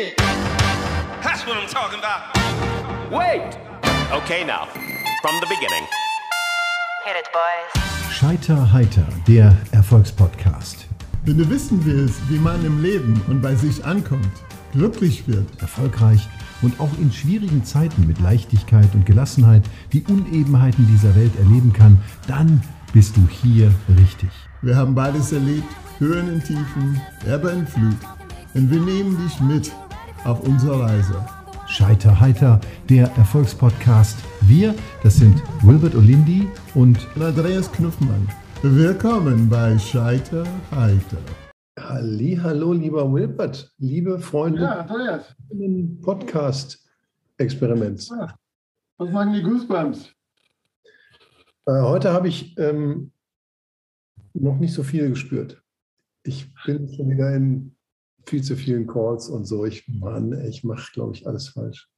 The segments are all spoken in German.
shit. That's what I'm talking about. Wait! Okay, now, from the beginning. Hit it, boys. Scheiter heiter, der Erfolgspodcast. Wenn du wissen willst, wie man im Leben und bei sich ankommt, glücklich wird, Erfolgreich und auch in schwierigen Zeiten mit Leichtigkeit und Gelassenheit die Unebenheiten dieser Welt erleben kann, dann bist du hier richtig. wir haben beides erlebt, Höhen und Tiefen, Ebbe und Flut. Und wir nehmen dich mit auf unserer Reise. Scheiter heiter, der Erfolgspodcast. Wir, das sind Wilbert Olindi und Andreas Knuffmann. Willkommen bei Scheiter Heiter. Halli, hallo, lieber Wilbert, liebe Freunde Ja, Andreas, Podcast-Experiments. was machen die Goosebumps? Äh, heute habe ich ähm, noch nicht so viel gespürt. Ich bin schon wieder in viel zu vielen Calls und so. Ich, Mann, ich mache, glaube ich, alles falsch.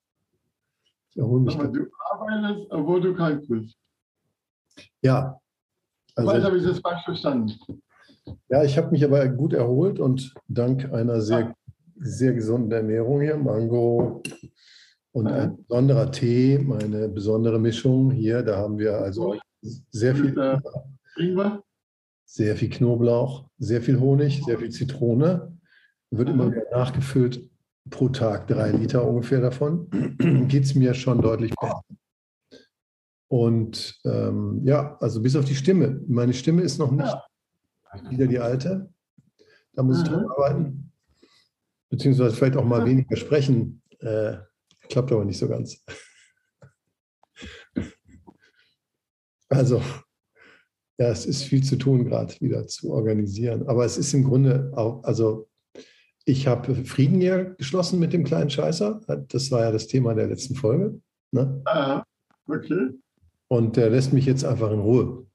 Ich erhole mich. Aber du arbeitest, obwohl du krank bist. Ja, also, habe ich das falsch verstanden. ja, ich habe mich aber gut erholt und dank einer sehr, sehr gesunden Ernährung hier, Mango und Ja. ein besonderer Tee, meine besondere Mischung hier, da haben wir also sehr viel. Äh, sehr viel Knoblauch, sehr viel Honig, sehr viel Zitrone. Wird immer Mhm. wieder nachgefüllt, pro Tag drei Liter ungefähr davon. Geht es mir schon deutlich besser. Und ähm, ja, also bis auf die Stimme. Meine Stimme ist noch nicht wieder die alte. Da muss ich dran Mhm. arbeiten. Beziehungsweise vielleicht auch mal weniger sprechen. Äh, klappt aber nicht so ganz. Also, ja, es ist viel zu tun, gerade wieder zu organisieren. Aber es ist im Grunde auch, also ich habe Frieden ja geschlossen mit dem kleinen Scheißer. Das war ja das Thema der letzten Folge. Ne? Ah, okay. Und der lässt mich jetzt einfach in Ruhe.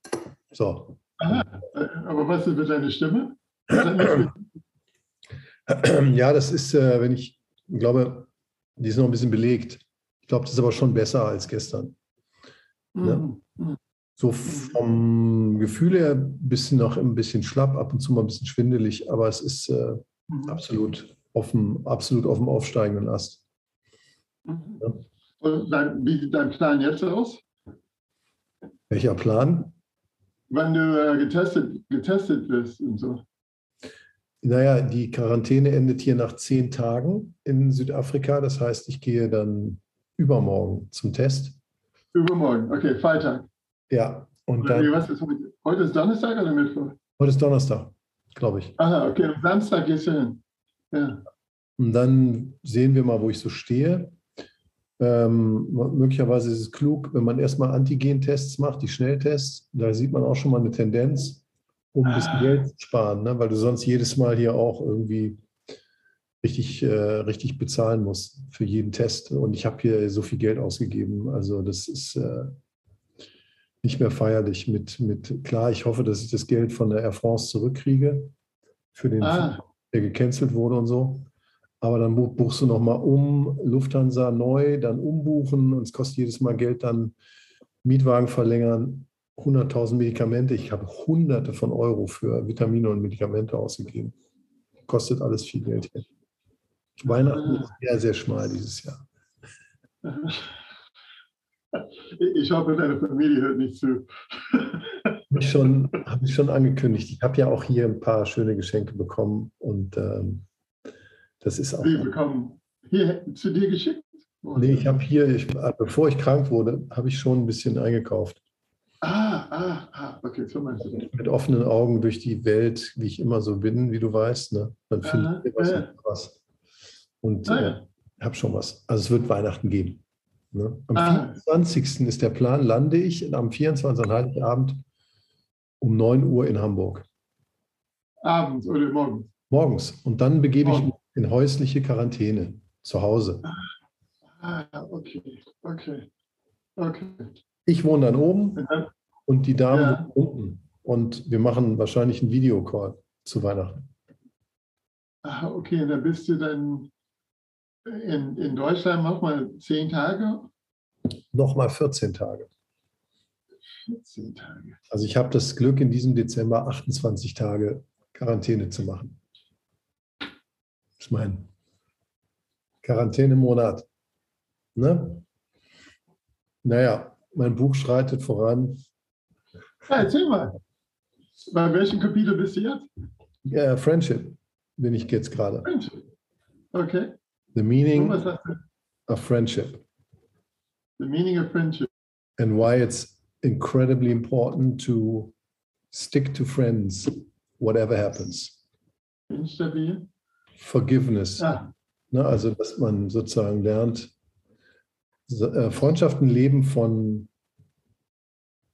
So. Aha. Äh, Aber was ist mit deiner Stimme? Ja, das ist, äh, wenn ich glaube, die ist noch ein bisschen belegt. Ich glaube, das ist aber schon besser als gestern. Mhm. Mhm. So vom Gefühl her ein bisschen noch ein bisschen schlapp, ab und zu mal ein bisschen schwindelig, aber es ist äh, Mhm. absolut dem, absolut auf dem aufsteigenden Ast. Mhm. Ja. Und dein, wie sieht dein Plan jetzt aus? Welcher Plan? Wann du äh, getestet, getestet wirst und so. Naja, die Quarantäne endet hier nach zehn Tagen in Südafrika. Das heißt, ich gehe dann übermorgen zum Test. Übermorgen. Okay, Freitag. Ja, und dann, was ist heute? Heute ist Donnerstag oder Mittwoch? heute ist Donnerstag, glaube ich. Aha, okay. Am Samstag hin. Ja. Und dann sehen wir mal, wo ich so stehe. Ähm, möglicherweise ist es klug, wenn man erstmal Antigen-Tests macht, die Schnelltests. Da sieht man auch schon mal eine Tendenz, um ein bisschen Ah. Geld zu sparen, ne? weil du sonst jedes Mal hier auch irgendwie richtig, äh, richtig bezahlen musst für jeden Test. Und ich habe hier so viel Geld ausgegeben. Also das ist äh, nicht mehr feierlich mit, mit, klar, ich hoffe, dass ich das Geld von der Air France zurückkriege für den Ah. der gecancelt wurde und so. Aber dann buch- buchst du nochmal um, Lufthansa neu, dann umbuchen und es kostet jedes Mal Geld, dann Mietwagen verlängern, 100.000 Medikamente. Ich habe hunderte von Euro für Vitamine und Medikamente ausgegeben. Kostet alles viel Geld. Weihnachten ist sehr, sehr schmal dieses Jahr. Ich hoffe, deine Familie hört nicht zu. Habe ich schon, habe ich schon angekündigt. Ich habe ja auch hier ein paar schöne Geschenke bekommen und ähm, das ist auch. Sie bekommen hier zu dir geschickt? Nee, ich habe hier, ich, bevor ich krank wurde, habe ich schon ein bisschen eingekauft. Ah, ah, ah, okay, so meinst du. mit offenen Augen durch die Welt, wie ich immer so bin, wie du weißt. Ne? Dann finde ich was, ja. und was. Und Ah, äh, ja. habe schon was. Also es wird Weihnachten geben. Ne? Am Ah. 24. ist der Plan, lande ich und am 24. an Heiligabend um 9 Uhr in Hamburg. Abends oder morgens? Morgens. Und dann begebe ich mich Morgen. in häusliche Quarantäne zu Hause. Ah, okay, okay, okay. Ich wohne dann oben Und die Dame Ja. wohnt unten. Und wir machen wahrscheinlich einen Videocall zu Weihnachten. ah, okay, dann bist du dann in, in Deutschland nochmal zehn Tage? Nochmal 14 Tage. 14 Tage. Also ich habe das Glück, in diesem Dezember 28 Tage Quarantäne zu machen. Das ist mein Quarantänemonat. Ne? Naja, mein Buch schreitet voran. Ja, erzähl mal. Bei welchem Kapitel bist du jetzt? Ja, Friendship bin ich jetzt gerade. Friendship. Okay. The meaning of friendship The meaning of friendship. and why it's incredibly important to stick to friends, whatever happens. Instabil. Forgiveness. Ah, Ne, also, dass man sozusagen lernt, äh, Freundschaften leben von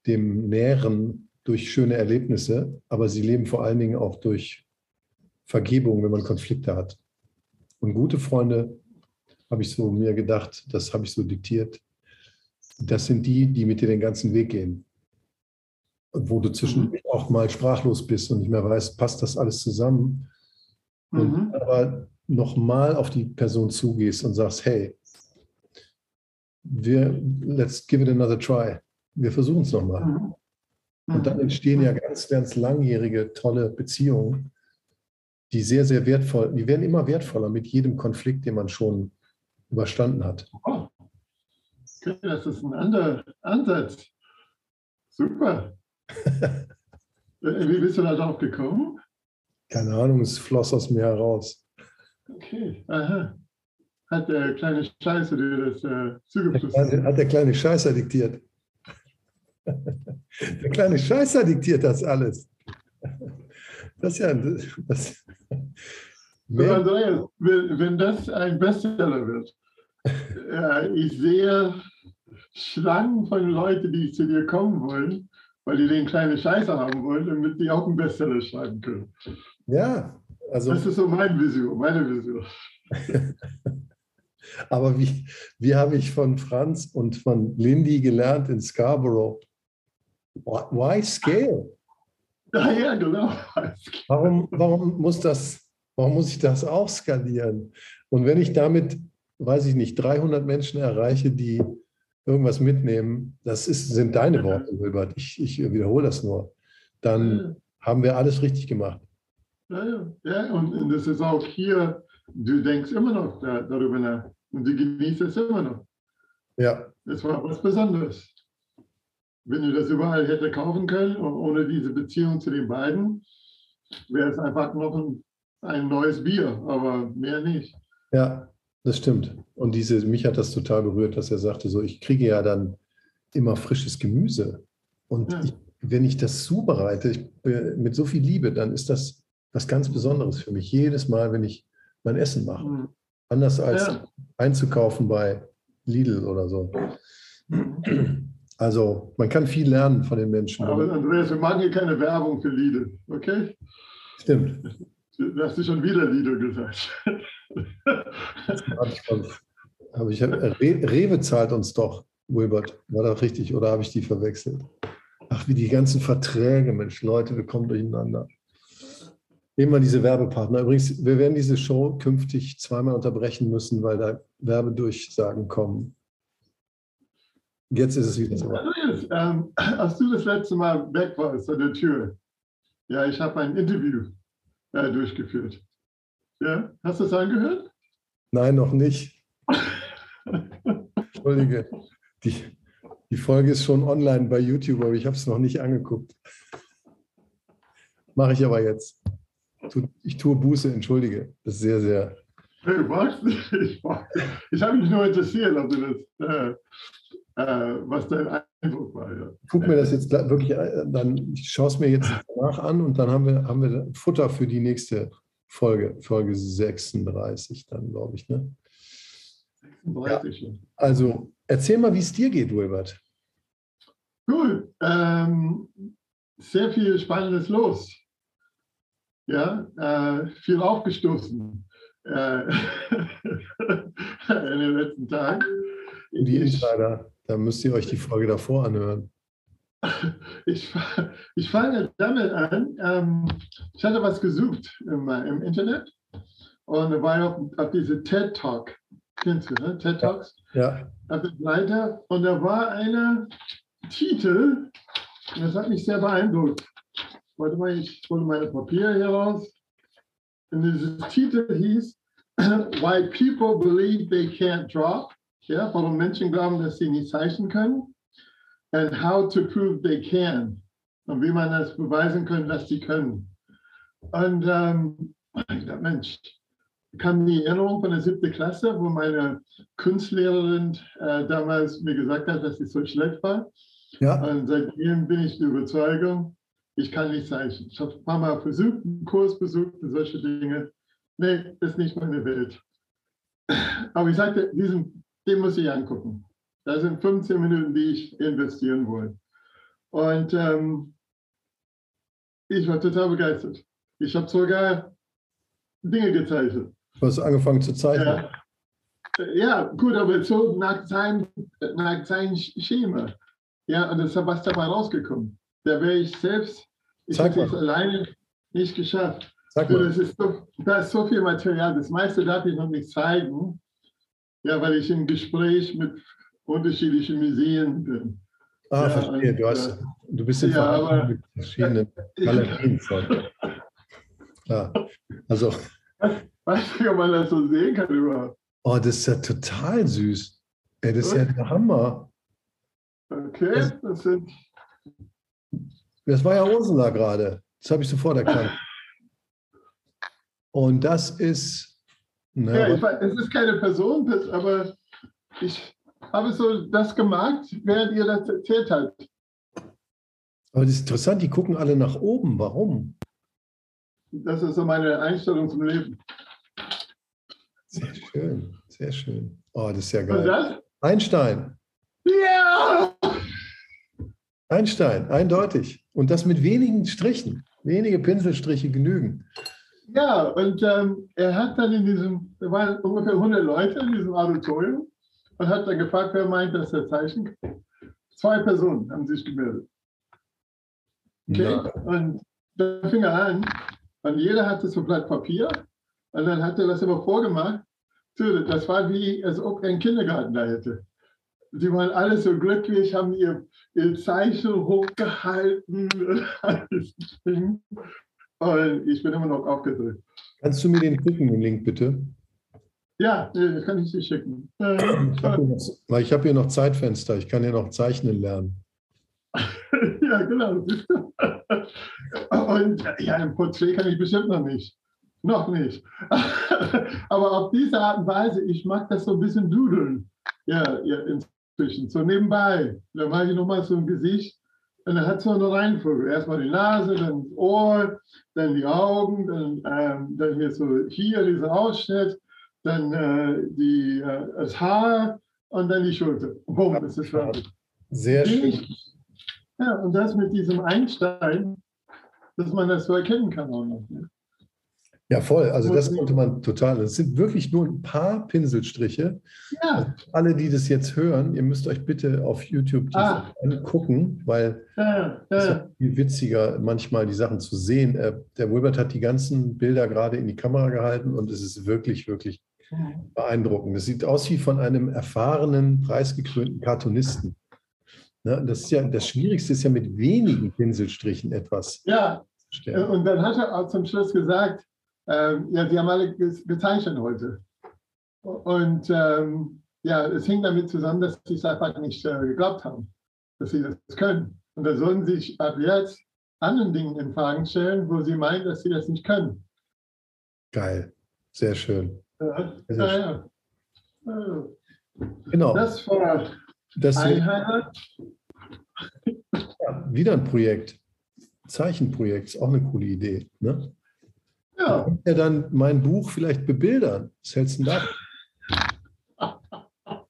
dem Nähren durch schöne Erlebnisse, aber sie leben vor allen Dingen auch durch Vergebung, wenn man Konflikte hat. Und gute Freunde, habe ich so mir gedacht, das habe ich so diktiert, das sind die, die mit dir den ganzen Weg gehen. Und wo du zwischendurch auch mal sprachlos bist und nicht mehr weißt, passt das alles zusammen? Und mhm. aber nochmal auf die Person zugehst und sagst, hey, wir, let's give it another try. Wir versuchen es nochmal. Mhm. Und dann entstehen ja ganz, ganz langjährige, tolle Beziehungen, die sehr, sehr wertvoll, die werden immer wertvoller mit jedem Konflikt, den man schon überstanden hat. Oh. Okay, das ist ein anderer Ansatz. Super. Äh, Wie bist du da drauf gekommen? Keine Ahnung, es floss aus mir heraus. Okay, aha. Hat der kleine Scheiße dir das äh, kleine, hat der kleine Scheißer diktiert. Der kleine Scheißer diktiert das alles. Das ist ja. Das, So, Andreas, wenn, wenn das ein Bestseller wird, äh, ich sehe Schlangen von Leuten, die zu dir kommen wollen, weil die den kleinen Scheiße haben wollen, damit die auch einen Bestseller schreiben können. ja, also. Das ist so meine Vision, meine Vision. Aber wie, wie habe ich von Franz und von Lindy gelernt in Scarborough? Why scale? Ja, ja, genau. Warum, warum, muss das, warum muss ich das auch skalieren? Und wenn ich damit, weiß ich nicht, 300 Menschen erreiche, die irgendwas mitnehmen, das ist, sind deine Worte, Wilbert. Ich, ich wiederhole das nur. Dann haben wir alles richtig gemacht. Ja, ja, ja und, das ist auch hier, du denkst immer noch da, darüber nach und du genießt es immer noch. Ja, Das war was Besonderes. Wenn du das überall hätte kaufen können und ohne diese Beziehung zu den beiden, wäre es einfach noch ein, ein neues Bier, aber mehr nicht. ja, das stimmt. Und diese, mich hat das total berührt, dass er sagte, so, ich kriege ja dann immer frisches Gemüse. Und Ja. ich, wenn ich das zubereite ich, mit so viel Liebe, dann ist das was ganz Besonderes für mich. Jedes Mal, wenn ich mein Essen mache. Mhm. Anders als Ja. einzukaufen bei Lidl oder so. Also man kann viel lernen von den Menschen. Aber Andreas, wir machen hier keine Werbung für Lidl, okay? Stimmt. Du hast schon wieder Lidl gesagt. Hab ich, ich, Re Rewe zahlt uns doch, Wilbert. War das richtig oder habe ich die verwechselt? Ach, wie die ganzen Verträge, Mensch, Leute, wir kommen durcheinander. Immer diese Werbepartner. Übrigens, wir werden diese Show künftig zweimal unterbrechen müssen, weil da Werbedurchsagen kommen. Jetzt ist es wieder so. Andreas, ähm, als du das letzte Mal weg warst an der Tür, ja, ich habe ein Interview äh, durchgeführt. Ja, hast du es angehört? Nein, noch nicht. Entschuldige. Die, die Folge ist schon online bei YouTube, aber ich habe es noch nicht angeguckt. Mache ich aber jetzt. Ich tue Buße, entschuldige. Das ist sehr, sehr. Du magst nicht. Ich, ich habe mich nur interessiert, ob du das, äh, was dein Eindruck war. Ja. Ich gucke mir das jetzt wirklich, äh, dann ich schaue es mir jetzt danach an und dann haben wir, haben wir Futter für die nächste Folge, Folge 36 dann, glaube ich. Ne? 36 schon. Also erzähl mal, wie es dir geht, Wilbert. Cool. Ähm, sehr viel Spannendes los. Ja, äh, viel aufgestoßen äh, in den letzten Tagen. Die Insider, da müsst ihr euch die Folge davor anhören. ich, ich fange damit an. Ähm, ich hatte was gesucht im, im Internet und da war auf, auf diese TED Talk. Kennst du, ne? TED Talks? Ja, auf der Seite und da war einer Titel, das hat mich sehr beeindruckt. Warte mal, ich hole meine Papiere hier raus. Und dieses Titel hieß why people believe they can't draw. Ja, warum Menschen glauben, dass sie nicht zeichnen können. And how to prove they can. Und wie man das beweisen kann, dass sie können. Und ähm, ich dachte, Mensch, kam die Erinnerung von der siebten Klasse, wo meine Kunstlehrerin äh, damals mir gesagt hat, dass ich so schlecht war. Ja, Und seitdem bin ich der Überzeugung, ich kann nicht zeichnen. Ich habe ein paar Mal versucht, einen Kurs besucht und solche Dinge. Nee, ist nicht meine Welt. Aber ich sagte, diesen, den muss ich angucken. Das sind 15 Minuten, die ich investieren wollte. Und ähm, ich war total begeistert. Ich habe sogar Dinge gezeichnet. du hast angefangen zu zeichnen. Ja. ja, gut, aber so nach seinem, nach seinem Schema. Ja, und das ist was dabei rausgekommen. Da wäre ich selbst, ich hätte es alleine nicht geschafft. Sag So, mal. das ist so, da ist so viel Material. Das meiste darf ich noch nicht zeigen, ja, weil ich im Gespräch mit unterschiedlichen Museen bin. Ah, Ja, verstehe. Du, hast, du bist in ja, aber- mit verschiedenen Galerien. Klar. Also, Weiß nicht, ob man das so sehen kann überhaupt. oh, das ist ja total süß. Ey, das ist ja der Hammer. Okay, das sind, Das war ja Ursula gerade. Das habe ich sofort erkannt. Und das ist. Ja, ich es ist keine Person, aber ich habe so das gemacht, während ihr das erzählt habt. aber das ist interessant, die gucken alle nach oben. Warum? Das ist so meine Einstellung zum Leben. Sehr schön, sehr schön. Oh, das ist ja Und geil. das? Einstein, Ja! Einstein, eindeutig. Und das mit wenigen Strichen. Wenige Pinselstriche genügen. Ja, und ähm, er hat dann in diesem, da waren ungefähr 100 Leute in diesem Auditorium und hat dann gefragt, wer meint, dass er zeichnen kann. Zwei Personen haben sich gemeldet. Okay? Na, Und dann fing er an und jeder hatte so ein Blatt Papier und dann hat er das immer vorgemacht. Das war wie, als ob er einen Kindergarten da hätte. Sie waren alle so glücklich, haben ihr, ihr Zeichen hochgehalten und alles. Und ich bin immer noch aufgedrückt. kannst du mir den schicken, den Link bitte? Ja, das kann ich dir schicken. Äh, Ich hier weil ich habe hier noch Zeitfenster. Ich kann hier noch zeichnen lernen. ja, genau. Und ja, ein Porträt kann ich bestimmt noch nicht. Noch nicht. Aber auf diese Art und Weise, ich mag das so ein bisschen dudeln. Ja, ja inzwischen. So nebenbei. Dann mache ich nochmal so ein Gesicht. Und dann hat so eine Reihenfolge. Erstmal die Nase, dann das Ohr, dann die Augen, dann, ähm, dann hier so hier dieser Ausschnitt, dann äh, die, äh, das Haar und dann die Schulter. Boom, das ist fertig. Sehr schön. Ja, und das mit diesem Einstein, dass man das so erkennen kann auch noch. Ne? Ja, voll. Also das konnte man total. Es sind wirklich nur ein paar Pinselstriche. Ja, Alle, die das jetzt hören, ihr müsst euch bitte auf YouTube Ah. angucken, weil ja, es ist ja. ja viel witziger, manchmal die Sachen zu sehen. Äh, Der Wilbert hat die ganzen Bilder gerade in die Kamera gehalten und es ist wirklich, wirklich beeindruckend. Es sieht aus wie von einem erfahrenen, preisgekrönten Cartoonisten. Ne, das, ist ja, das Schwierigste ist ja mit wenigen Pinselstrichen etwas Ja, zu stellen. und dann hat er auch zum Schluss gesagt, ähm, ja, die haben alle ge- gezeichnet heute. Und ähm, ja, es hing damit zusammen, dass sie es einfach nicht äh, geglaubt haben, dass sie das können. Und da sollen sie sich ab jetzt anderen Dingen in Fragen stellen, wo sie meinen, dass sie das nicht können. Geil. Sehr schön. Ja, Sehr ja, ja. Ja. Genau. Das war Das Einheit. wieder ein Projekt. Zeichenprojekt ist auch eine coole Idee. Ne? Ja, Ja, dann mein Buch vielleicht bebildern. Was hältst du denn da?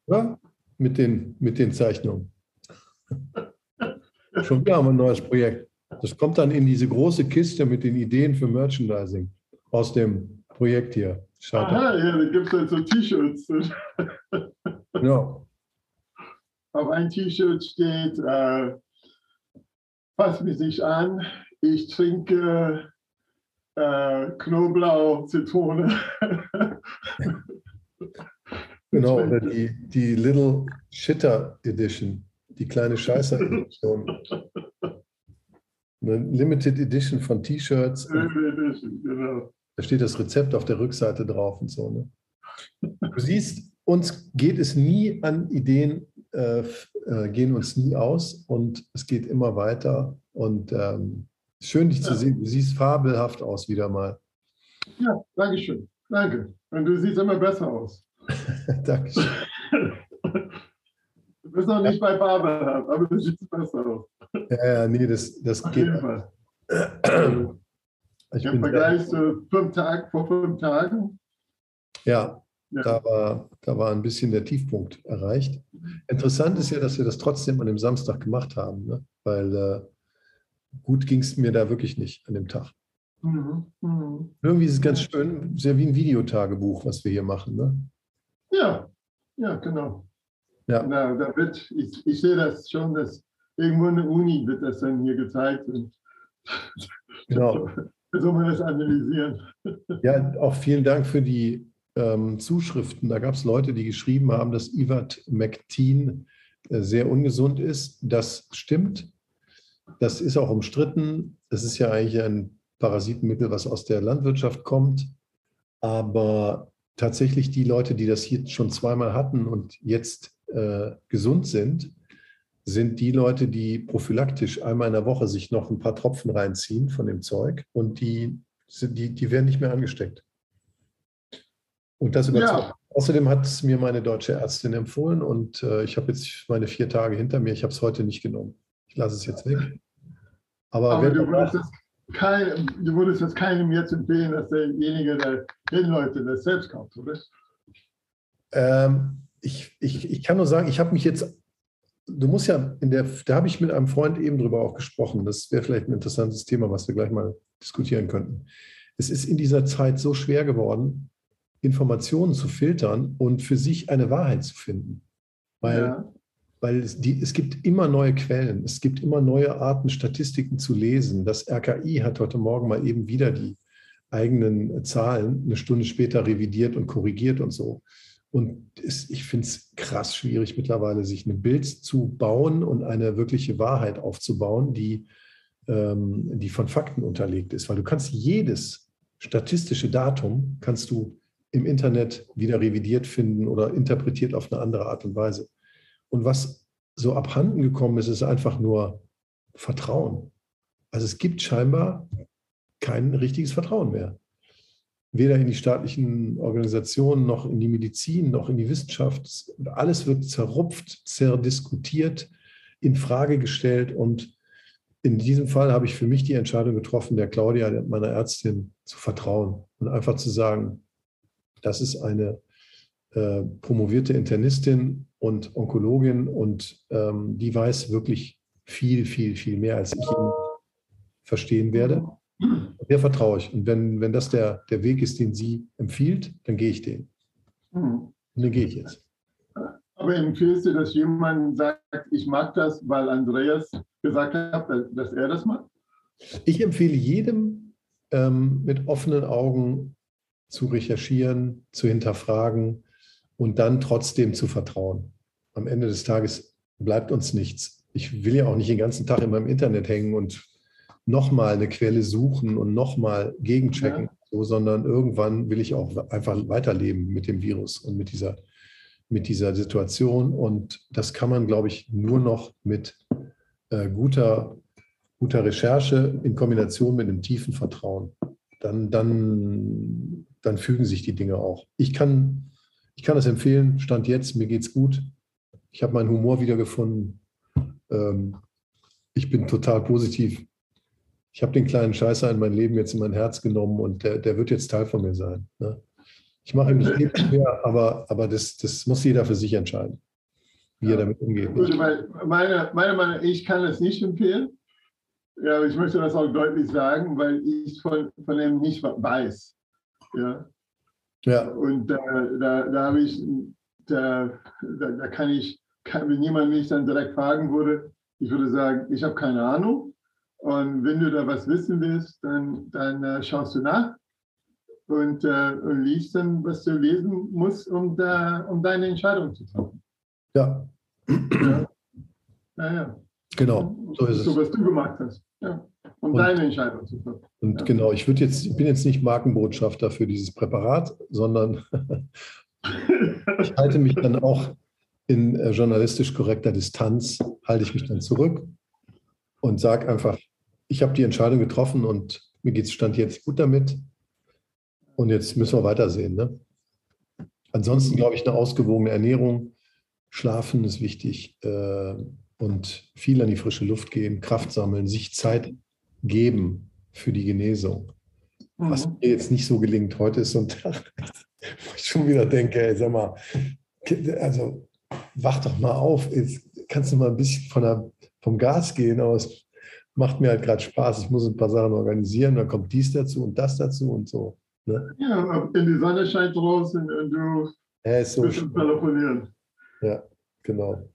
Ja? Mit den, mit den Zeichnungen. Schon wieder haben wir ein neues Projekt. Das kommt dann in diese große Kiste mit den Ideen für Merchandising aus dem Projekt hier. Schaut da. Aha, ja, da gibt es halt so T-Shirts. Genau. Auf ein T-Shirt steht, äh, fass mich nicht an, ich trinke äh, Knoblauch, Zitrone. Genau, oder die, die Little Shitter Edition, die kleine Scheißer Edition. Eine Limited Edition von T-Shirts. genau. Da steht das Rezept auf der Rückseite drauf und so. Ne? Du siehst, uns geht es nie an Ideen, äh, äh, gehen uns nie aus und es geht immer weiter. Und ähm, schön, dich zu sehen. Du siehst fabelhaft aus wieder mal. Ja, danke schön. Danke. Und du siehst immer besser aus. Dankeschön. Du bist noch nicht bei Barbara, aber du siehst besser aus. Ja, ja, nee, das, das Auf geht. jeden Fall. Ich Im Vergleich zu fünf Tagen, vor fünf Tagen. Ja, Ja. da war, da war ein bisschen der Tiefpunkt erreicht. Interessant ist ja, dass wir das trotzdem an dem Samstag gemacht haben, ne? weil äh, gut ging es mir da wirklich nicht an dem Tag. Mhm. Mhm. Irgendwie ist es ganz schön, sehr wie ein Videotagebuch, was wir hier machen. Ne? Ja, ja, genau. Ja. Na, da wird, ich, ich sehe das schon, dass irgendwo in der Uni wird das dann hier gezeigt. Und Genau. so man das analysieren. Ja, auch vielen Dank für die ähm, Zuschriften. Da gab es Leute, die geschrieben haben, dass Ivermectin äh, sehr ungesund ist. Das stimmt. Das ist auch umstritten. Es ist ja eigentlich ein Parasitenmittel, was aus der Landwirtschaft kommt. Aber tatsächlich die Leute, die das hier schon zweimal hatten und jetzt äh, gesund sind, sind die Leute, die prophylaktisch einmal in der Woche sich noch ein paar Tropfen reinziehen von dem Zeug und die, die, die werden nicht mehr angesteckt. Und das überzeugt. Ja. Außerdem hat es mir meine deutsche Ärztin empfohlen und äh, ich habe jetzt meine vier Tage hinter mir. Ich habe es heute nicht genommen. Ich lasse es jetzt weg. Aber, Aber du würdest, das kein, du würdest das keinem jetzt empfehlen, dass derjenige, der hinläuft, und das selbst kauft, oder? Ähm, ich, ich, ich kann nur sagen, ich habe mich jetzt, du musst ja, in der, da habe ich mit einem Freund eben drüber auch gesprochen. Das wäre vielleicht ein interessantes Thema, was wir gleich mal diskutieren könnten. Es ist in dieser Zeit so schwer geworden, Informationen zu filtern und für sich eine Wahrheit zu finden. Weil, Ja. Weil es, die, es gibt immer neue Quellen, es gibt immer neue Arten, Statistiken zu lesen. Das RKI hat heute Morgen mal eben wieder die eigenen Zahlen eine Stunde später revidiert und korrigiert und so. Und es, ich finde es krass schwierig mittlerweile, sich ein Bild zu bauen und eine wirkliche Wahrheit aufzubauen, die, ähm, die von Fakten unterlegt ist. Weil du kannst jedes statistische Datum, kannst du im Internet wieder revidiert finden oder interpretiert auf eine andere Art und Weise. Und was so abhanden gekommen ist, ist einfach nur Vertrauen. Also es gibt scheinbar kein richtiges Vertrauen mehr. Weder in die staatlichen Organisationen noch in die Medizin noch in die Wissenschaft. Alles wird zerrupft, zerdiskutiert, in Frage gestellt. Und in diesem Fall habe ich für mich die Entscheidung getroffen, der Claudia, meiner Ärztin, zu vertrauen und einfach zu sagen, das ist eine äh, promovierte Internistin und Onkologin und ähm, die weiß wirklich viel, viel, viel mehr, als ich ihn verstehen werde. Der vertraue ich. Und wenn, wenn das der, der Weg ist, den sie empfiehlt, dann gehe ich den. Und den gehe ich jetzt. Aber empfiehlst du, dass jemand sagt, ich mag das, weil Andreas gesagt hat, dass er das macht? Ich empfehle jedem, ähm, mit offenen Augen zu recherchieren, zu hinterfragen und dann trotzdem zu vertrauen. Am Ende des Tages bleibt uns nichts. Ich will ja auch nicht den ganzen Tag in meinem Internet hängen und nochmal eine Quelle suchen und nochmal gegenchecken, so, sondern irgendwann will ich auch einfach weiterleben mit dem Virus und mit dieser, mit dieser Situation. Und das kann man, glaube ich, nur noch mit äh, guter, guter Recherche in Kombination mit einem tiefen Vertrauen. Dann, dann, dann fügen sich die Dinge auch. Ich kann, ich kann das empfehlen, Stand jetzt, mir geht's gut. Ich habe meinen Humor wiedergefunden. Ähm, ich bin total positiv. Ich habe den kleinen Scheißer in mein Leben jetzt in mein Herz genommen und der, der wird jetzt Teil von mir sein. Ne? Ich mache ihm nicht ewig mehr, aber, aber das, das muss jeder für sich entscheiden, wie er damit umgeht. Gut, weil meine, meine Meinung, ich kann es nicht empfehlen. Ja, ich möchte das auch deutlich sagen, weil ich von, von dem nicht weiß. Ja, Ja, und da, da, da habe ich, da, da, da kann ich, kann, wenn jemand mich dann direkt fragen würde, ich würde sagen, ich habe keine Ahnung. Und wenn du da was wissen willst, dann, dann äh, schaust du nach und, äh, und liest dann, was du lesen musst, um, da, um deine Entscheidung zu treffen. ja, Ja, ja. genau. So ist So, es. was du gemacht hast. Ja. Um Und- deine Entscheidung zu treffen. Und Ja. genau, ich würde jetzt, ich bin jetzt nicht Markenbotschafter für dieses Präparat, sondern ich halte mich dann auch in äh, journalistisch korrekter Distanz, halte ich mich dann zurück und sage einfach, ich habe die Entscheidung getroffen und mir geht es Stand jetzt gut damit. Und jetzt müssen wir weitersehen. Ne? Ansonsten glaube ich, eine ausgewogene Ernährung, Schlafen ist wichtig äh, und viel an die frische Luft gehen, Kraft sammeln, sich Zeit geben für die Genesung. Was Mhm. mir jetzt nicht so gelingt, heute ist so ein Tag, wo ich schon wieder denke, ey, sag mal, also wach doch mal auf, jetzt kannst du mal ein bisschen von der, vom Gas gehen, aber es macht mir halt gerade Spaß. Ich muss ein paar Sachen organisieren, dann kommt dies dazu und das dazu und so. Ne? Ja, wenn die Sonne scheint draußen und du Ja, ist so, bist Telefonieren. genau.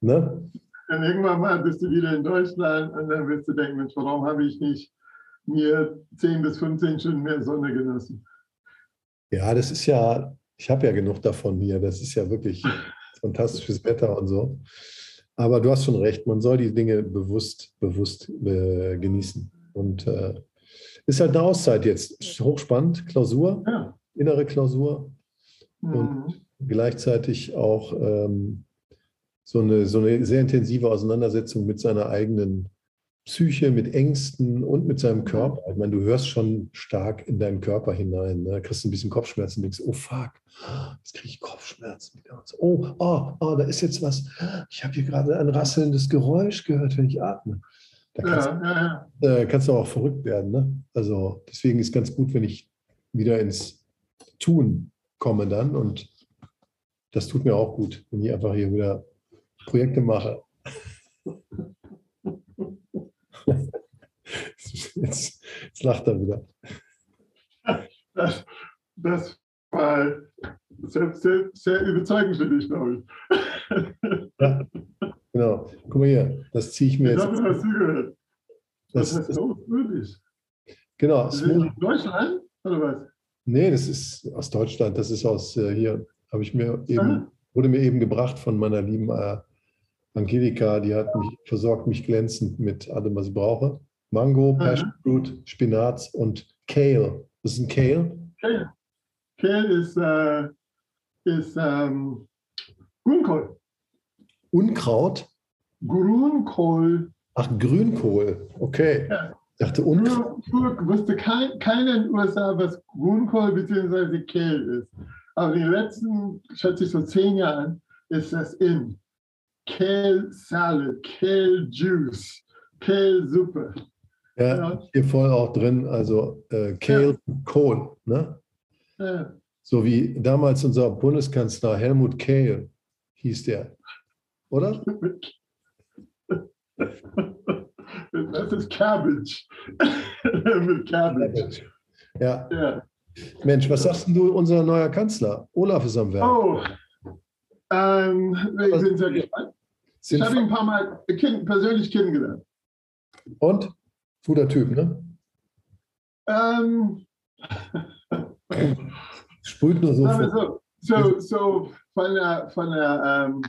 Ne? Und irgendwann mal bist du wieder in Deutschland und dann wirst du denken, Mensch, warum habe ich nicht mir 10 bis 15 Stunden mehr Sonne genossen? Ja, das ist ja, ich habe ja genug davon hier. Das ist ja wirklich fantastisches Wetter und so. Aber du hast schon recht, man soll die Dinge bewusst, bewusst äh, genießen. Und äh, ist halt eine Auszeit jetzt. Hochspannend, Klausur, Ja. innere Klausur, Mhm. Und- gleichzeitig auch ähm, so, eine, so eine sehr intensive Auseinandersetzung mit seiner eigenen Psyche, mit Ängsten und mit seinem Körper. Ich meine, du hörst schon stark in deinen Körper hinein. Ne? Kriegst ein bisschen Kopfschmerzen und denkst, oh fuck, jetzt kriege ich Kopfschmerzen. wieder. Und so, Oh, oh, oh, da ist jetzt was. Ich habe hier gerade ein rasselndes Geräusch gehört, wenn ich atme. Da kannst, Ja, ja, ja. äh, kannst du auch verrückt werden. Ne? Also deswegen ist ganz gut, wenn ich wieder ins Tun komme dann. Und das tut mir auch gut, wenn ich einfach hier wieder Projekte mache. Jetzt, jetzt lacht er wieder. Das, das war sehr, sehr, sehr überzeugend für dich, glaube ich. Ja, genau. Guck mal hier, das ziehe ich mir Ich jetzt. habe das zugehört. Das Das, ist das, so wirklich. genau, Ist das Smoothie. in Deutschland oder was? Nee, das ist aus Deutschland. Das ist aus äh, hier, habe ich mir eben, wurde mir eben gebracht von meiner lieben äh, Angelika. Die hat mich versorgt mich glänzend mit allem, was ich brauche. Mango. Passion Fruit, Spinat und Kale. Das ist ein Kale. Kale. Kale ist, äh, ist ähm, Grünkohl. Unkraut. Grünkohl. Ach, Grünkohl. Okay. Ja. Ich dachte Unkraut. Früher wusste kein, keiner in den USA, was Grünkohl bzw. Kale ist. Aber die letzten, schätze ich so zehn Jahren, ist das in. Kale Salad, Kale Juice, Kale Suppe. Ja, Ja. hier voll auch drin. Also äh, Kale, Kohl. Ne? Ja. So wie damals unser Bundeskanzler Helmut Kohl hieß der. Oder? Das ist Cabbage. Mit Cabbage. Ja. Ja. Mensch, was sagst denn du, unser neuer Kanzler? Olaf ist am Werk. Oh, ähm, wir sind sehr gespannt. Ich habe ihn ein paar Mal kenn, persönlich kennengelernt. und? Guter Typ, ne? Ähm, Sprüht nur so. vor- so, so, so von, der, von, der, ähm,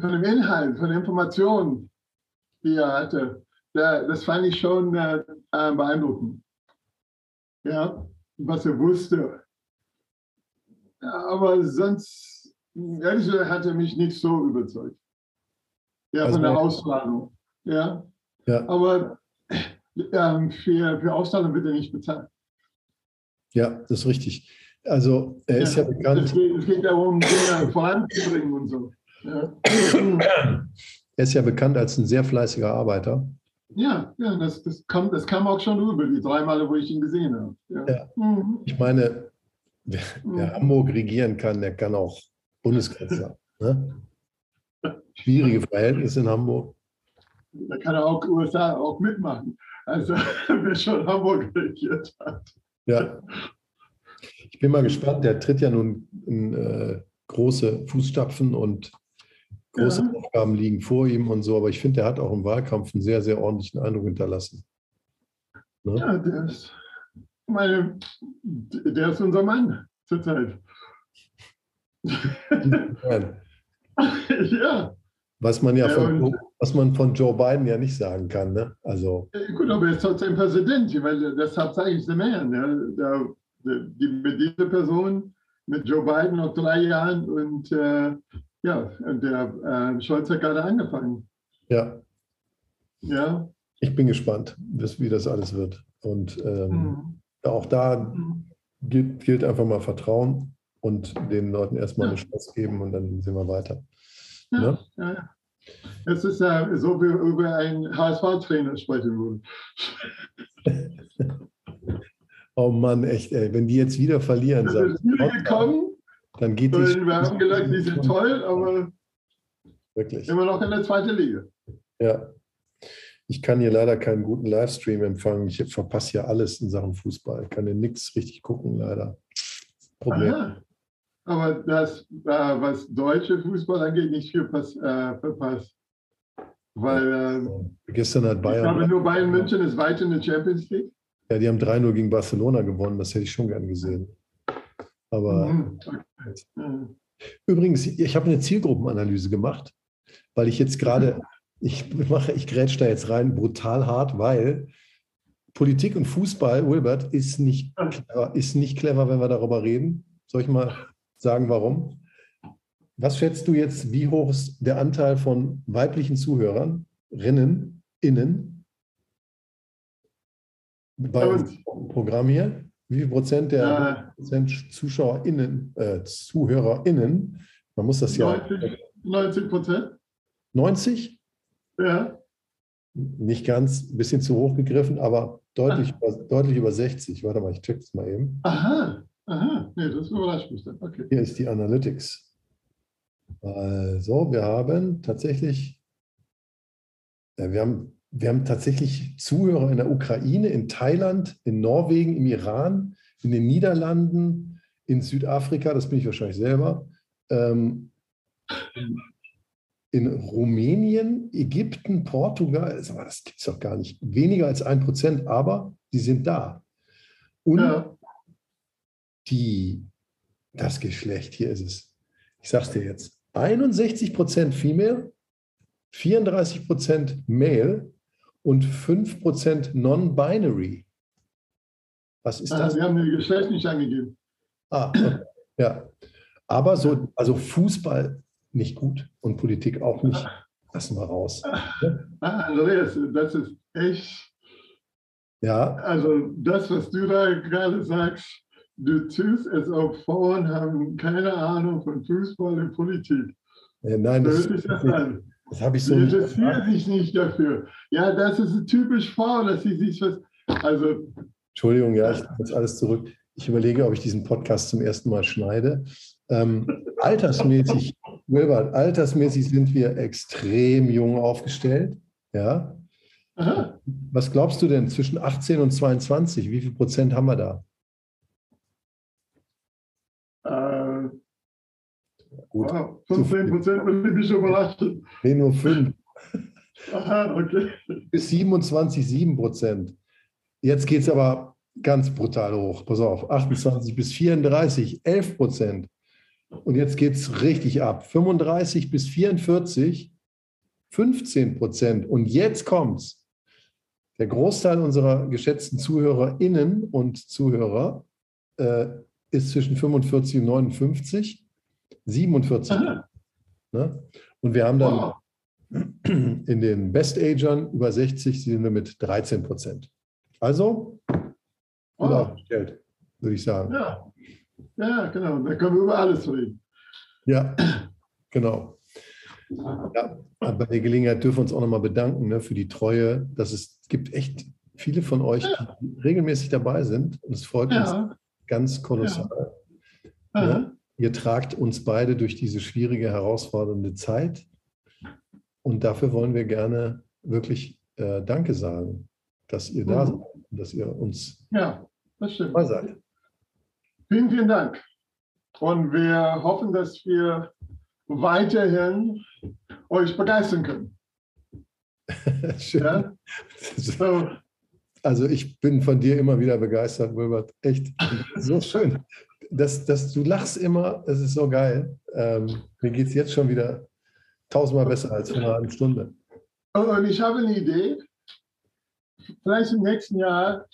von dem Inhalt, von der Information, die er hatte, der, das fand ich schon äh, äh, beeindruckend. Ja, was er wusste. Aber sonst, gesagt, hat er mich nicht so überzeugt. Ja, Also- von der Ausstrahlung. Ja, Ja, aber ähm, für, für Ausstrahlung wird er nicht bezahlt. ja, das ist richtig. Also, er ist ja, Es bekannt, geht, es geht darum, Dinge voranzubringen und so. Ja, er ist ja bekannt als ein sehr fleißiger Arbeiter. ja, ja das, das, kam, das kam auch schon rüber, die drei Male, wo ich ihn gesehen habe. Ja. Ja. Mhm. Ich meine, wer, wer Hamburg regieren kann, der kann auch Bundeskanzler. Ne? Schwierige Verhältnisse in Hamburg. Da kann er auch USA auch mitmachen. Also, wer schon Hamburg regiert hat. Ja. Ich bin mal gespannt, der tritt ja nun in äh, große Fußstapfen und große Ja. Aufgaben liegen vor ihm und so, aber ich finde, er hat auch im Wahlkampf einen sehr, sehr ordentlichen Eindruck hinterlassen. Ne? Ja, der ist, meine, der ist unser Mann zurzeit. Ja. Was man ja, Ja, von, was man von Joe Biden ja nicht sagen kann. Ne? Also, Gut, aber er ist trotzdem Präsident, weil deshalb sage ich man. Ja. Der, der, die, mit dieser Person, mit Joe Biden noch drei Jahren und äh, ja, der äh, Scholz hat gerade angefangen. ja, Ja. ich bin gespannt, bis- wie das alles wird. Und ähm, Mhm. auch da Mhm. gilt, gilt einfach mal Vertrauen und den Leuten erstmal Ja. eine Chance geben und dann sehen wir weiter. Ja, Ne? ja, ja. Es ist äh, so, wie wir über einen HSV-Trainer sprechen würden. Oh Mann, echt, ey, wenn die jetzt wieder verlieren, Es sag ist wieder gekommen, dann geht die wir haben gedacht, die sind toll, aber Wirklich. immer noch in der zweiten Liga. Ja. Ich kann hier leider keinen guten Livestream empfangen. Ich verpasse hier alles in Sachen Fußball. Ich kann hier nichts richtig gucken, leider. Problem. Aha. Aber das, äh, was deutsche Fußball angeht, nicht viel pass, äh, verpasst. Weil äh, Gestern hat ich glaube, Bayern, nur Bayern München ist weiter in der Champions League. ja, die haben 3-0 gegen Barcelona gewonnen. Das hätte ich schon gern gesehen. Aber Mhm. Okay. Übrigens, ich habe eine Zielgruppenanalyse gemacht, weil ich jetzt gerade, ich mache, ich grätsch da jetzt rein brutal hart, weil Politik und Fußball, Wilbert, ist nicht clever, ist nicht clever, wenn wir darüber reden. Soll ich mal sagen, warum? Was schätzt du jetzt, wie hoch ist der Anteil von weiblichen Zuhörern, Rinnen, Innen bei unserem Programm hier? Wie viel Prozent der. Prozent ZuschauerInnen, äh, ZuhörerInnen, man muss das ja 90, 90 Prozent. 90, Ja. nicht ganz, ein bisschen zu hoch gegriffen, aber deutlich, über, deutlich über 60. Warte mal, ich check das mal eben. Aha. Aha. Nee, das überrascht mich dann. Okay. Hier ist die Analytics. Also, wir haben tatsächlich, äh, wir haben, wir haben tatsächlich Zuhörer in der Ukraine, in Thailand, in Norwegen, im Iran, in den Niederlanden, in Südafrika, das bin ich wahrscheinlich selber, ähm, in, Rumänien, Ägypten, Portugal, das gibt es doch gar nicht, weniger als ein Prozent, aber die sind da. Und Ja. Die, das Geschlecht, hier ist es. Ich sag's dir jetzt. 61% Female, 34% Male und 5% Non-Binary. Was ist Aha, das? Sie haben die Geschlecht nicht angegeben. Ah, okay. ja. Aber so, also Fußball nicht gut und Politik auch nicht. Lassen wir raus. Ah, Andreas, das ist echt, Ja, also das, was du da gerade sagst, du tust es, ob Frauen haben keine Ahnung von Fußball und Politik. äh, nein, das, das an. das habe ich Sie so nicht interessieren gesagt. sich nicht dafür. Ja, das ist typisch Frau, dass sie sich was. Also, Entschuldigung, ja, ich nehme jetzt alles zurück. Ich überlege, ob ich diesen Podcast zum ersten Mal schneide. Ähm, altersmäßig, Wilbert, altersmäßig sind wir extrem jung aufgestellt. Ja. aha, Was glaubst du denn zwischen 18 und 22? Wie viel Prozent haben wir da? äh, Gut, wow, 15 Prozent würde mich überraschen. nee, nur 5 Aha, okay. bis 27, 7 Prozent. Jetzt geht es aber ganz brutal hoch. Pass auf, 28 bis 34, 11 Prozent. Und jetzt geht es richtig ab. 35 bis 44, 15 Prozent. Und jetzt kommt's. Der Großteil unserer geschätzten ZuhörerInnen und Zuhörer äh, ist zwischen 45 und 59, 47. Aha, Ne? Und wir haben dann wow. in den Best-Agern über 60 sind wir mit 13 Prozent. Also, gut Wow. aufgestellt, würde ich sagen. Ja. ja, genau. Da können wir über alles reden. Ja, genau. Ja, bei der Gelegenheit dürfen wir uns auch nochmal bedanken ne, für die Treue. Dass es, gibt echt viele von euch, die regelmäßig dabei sind. Und es freut uns Ja. ganz kolossal. Aha. Ihr tragt uns beide durch diese schwierige, herausfordernde Zeit. Und dafür wollen wir gerne wirklich äh, Danke sagen, dass ihr da Mhm. seid und dass ihr uns ja, das stimmt. dabei seid. Vielen, vielen Dank. Und wir hoffen, dass wir weiterhin euch begeistern können. Schön. Ja? So, Also ich bin von dir immer wieder begeistert, Wilbert. Echt so schön. Dass, dass du lachst immer, das ist so geil. Ähm, mir geht es jetzt schon wieder tausendmal besser als vor einer halben Stunde. Und ich habe eine Idee. Vielleicht im nächsten Jahr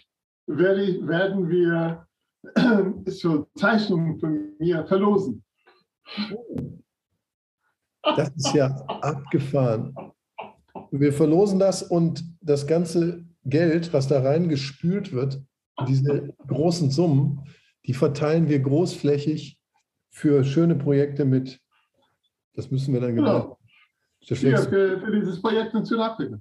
werde ich, werden wir so Zeichnungen von mir verlosen. Das ist ja abgefahren. Wir verlosen das und das ganze Geld, was da reingespült wird, diese großen Summen, die verteilen wir großflächig für schöne Projekte mit. Das müssen wir dann genau. Ja, für, für, dieses Projekt in Südafrika.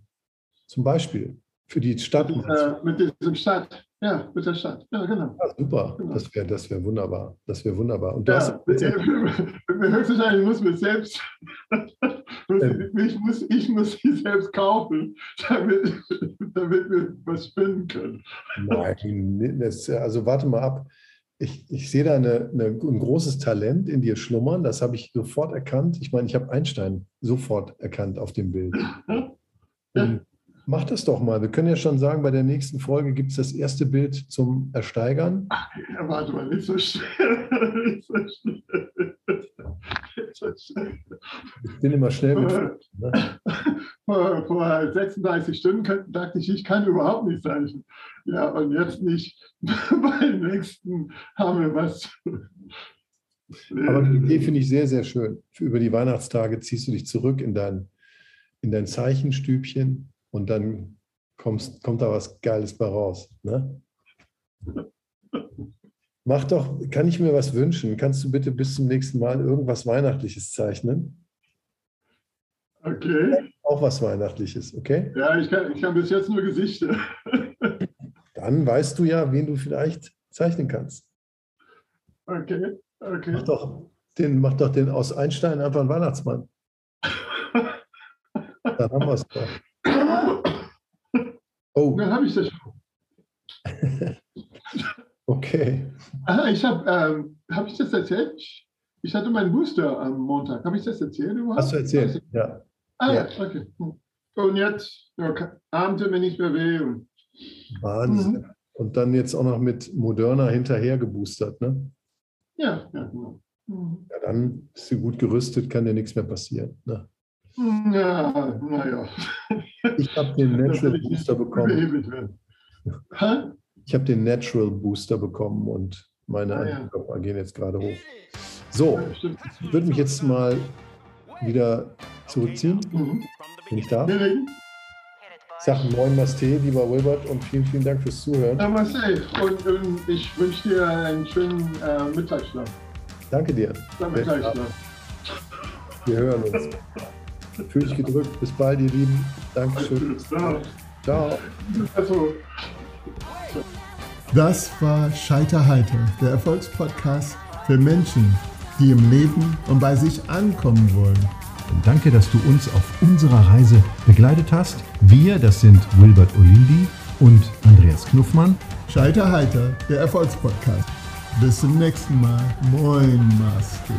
Zum Beispiel für die Stadt. Mit, äh, mit diesem Stadt. Ja, mit der Stadt. Ja, genau. Ja, super. Genau. Das wäre das wär wunderbar. Das wäre wunderbar. Und ja, hast, höchstwahrscheinlich muss mir selbst, ähm, ich, muss, ich muss sie selbst kaufen, damit, damit wir was spinnen können. Nein, das, also warte mal ab. Ich, ich sehe da eine, eine, ein großes Talent in dir schlummern. Das habe ich sofort erkannt. Ich meine, ich habe Einstein sofort erkannt auf dem Bild. Und Mach das doch mal. Wir können ja schon sagen, bei der nächsten Folge gibt es das erste Bild zum Ersteigern. Ach, warte mal, nicht so schnell. Nicht so schnell. Ich bin immer schnell mit. Ne? Vor, vor 36 Stunden dachte ich, ich kann überhaupt nicht zeichnen. Ja, und jetzt nicht. Beim nächsten haben wir was. Aber die Idee finde ich sehr, sehr schön. Für über die Weihnachtstage ziehst du dich zurück in dein, in dein Zeichenstübchen und dann kommst, kommt da was Geiles bei raus. Ne? Mach doch, kann ich mir was wünschen? Kannst du bitte bis zum nächsten Mal irgendwas Weihnachtliches zeichnen? Okay. Auch was Weihnachtliches, okay? Ja, ich kann, ich kann bis jetzt nur Gesichter. Dann weißt du ja, wen du vielleicht zeichnen kannst. Okay, okay. Mach doch den, mach doch den aus Einstein einfach einen Weihnachtsmann. Dann haben wir es doch. Oh. Dann habe ich das schon. okay. Ah, ich habe, ähm, habe ich das erzählt? Ich hatte meinen Booster am Montag. Habe ich das erzählt überhaupt? Hast du erzählt, ja. Ah ja, okay. Und jetzt ja, Abend mir nicht mehr weh. Und, Wahnsinn. Mhm. Und dann jetzt auch noch mit Moderna hinterher geboostert, ne? Ja, ja, genau. Mhm. Ja, dann bist du gut gerüstet, kann dir nichts mehr passieren. Ne? Ja, naja. Ich habe den Natural Booster bekommen. Ich habe den Natural Booster bekommen und meine ah, Antikörper gehen jetzt gerade hoch. So, ich würde mich jetzt mal wieder zurückziehen. Mhm. Bin ich da? Ich sage Moin Masté, lieber Wilbert, und vielen, vielen Dank fürs Zuhören. Namaste und, und ich wünsche dir einen schönen äh, Mittagsschlaf. Danke dir. Mittagsschlaf. Wir hören uns. Fühl dich gedrückt. Bis bald, ihr Lieben. Dankeschön. Ciao. Das war Scheiterheiter, der Erfolgspodcast für Menschen, die im Leben und bei sich ankommen wollen. Danke, dass du uns auf unserer Reise begleitet hast. Wir, das sind Wilbert Olindi und Andreas Knuffmann. Scheiterheiter, der Erfolgspodcast. Bis zum nächsten Mal. Moin, Master.